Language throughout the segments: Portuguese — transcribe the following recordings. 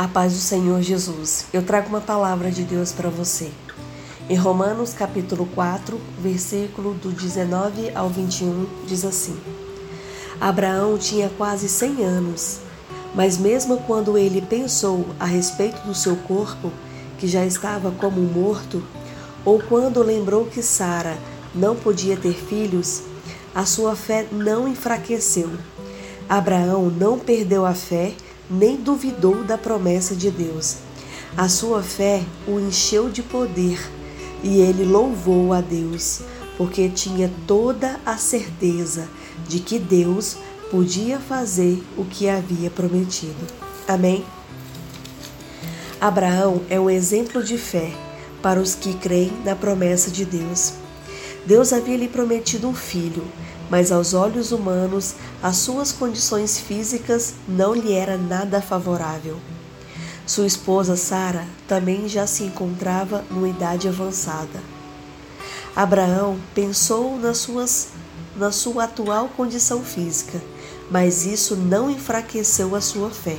A paz do Senhor Jesus. Eu trago uma palavra de Deus para você. Em Romanos capítulo 4, versículo do 19 ao 21, diz assim: Abraão tinha quase 100 anos, mas mesmo quando ele pensou a respeito do seu corpo, que já estava como morto, ou quando lembrou que Sara não podia ter filhos, a sua fé não enfraqueceu. Abraão não perdeu a fé nem duvidou da promessa de Deus. A sua fé o encheu de poder e ele louvou a Deus, porque tinha toda a certeza de que Deus podia fazer o que havia prometido. Amém? Abraão é um exemplo de fé para os que creem na promessa de Deus. Deus havia lhe prometido um filho, mas aos olhos humanos as suas condições físicas não lhe era nada favorável. Sua esposa Sara também já se encontrava numa idade avançada. Abraão pensou nas suas, na sua atual condição física, mas isso não enfraqueceu a sua fé.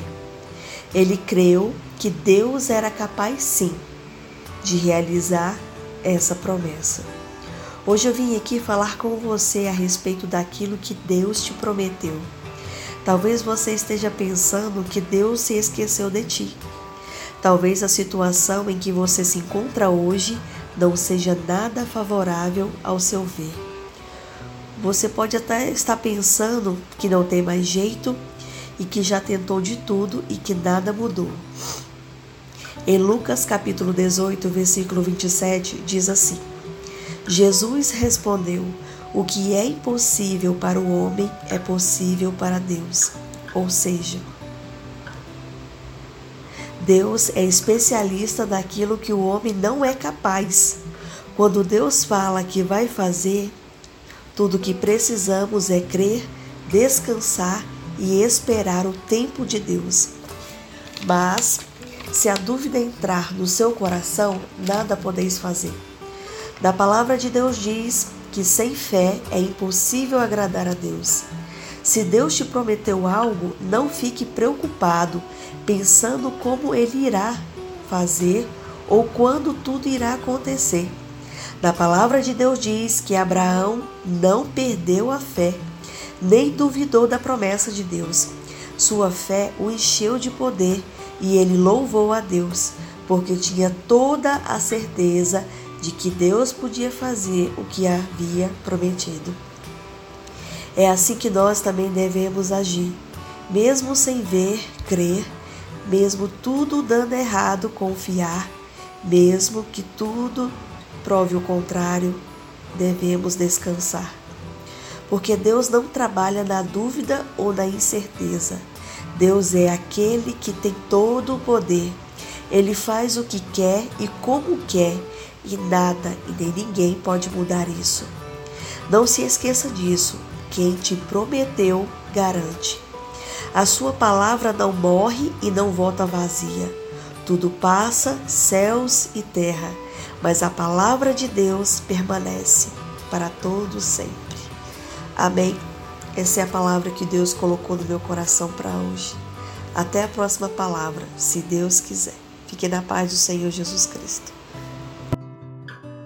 Ele creu que Deus era capaz sim de realizar essa promessa. Hoje eu vim aqui falar com você a respeito daquilo que Deus te prometeu. Talvez você esteja pensando que Deus se esqueceu de ti. Talvez a situação em que você se encontra hoje não seja nada favorável ao seu ver. Você pode até estar pensando que não tem mais jeito e que já tentou de tudo e que nada mudou. Em Lucas capítulo 18, versículo 27, diz assim: Jesus respondeu: O que é impossível para o homem é possível para Deus. Ou seja, Deus é especialista naquilo que o homem não é capaz. Quando Deus fala que vai fazer, tudo o que precisamos é crer, descansar e esperar o tempo de Deus. Mas, se a dúvida entrar no seu coração, nada podeis fazer. Da palavra de Deus diz que sem fé é impossível agradar a Deus. Se Deus te prometeu algo, não fique preocupado pensando como ele irá fazer ou quando tudo irá acontecer. Da palavra de Deus diz que Abraão não perdeu a fé, nem duvidou da promessa de Deus. Sua fé o encheu de poder e ele louvou a Deus, porque tinha toda a certeza de que Deus podia fazer o que havia prometido. É assim que nós também devemos agir, mesmo sem ver, crer, mesmo tudo dando errado, confiar, mesmo que tudo prove o contrário, devemos descansar. Porque Deus não trabalha na dúvida ou na incerteza. Deus é aquele que tem todo o poder. Ele faz o que quer e como quer e nada e nem ninguém pode mudar isso. Não se esqueça disso. Quem te prometeu, garante. A sua palavra não morre e não volta vazia. Tudo passa, céus e terra, mas a palavra de Deus permanece para todos sempre. Amém. Essa é a palavra que Deus colocou no meu coração para hoje. Até a próxima palavra, se Deus quiser. Fique na paz do Senhor Jesus Cristo.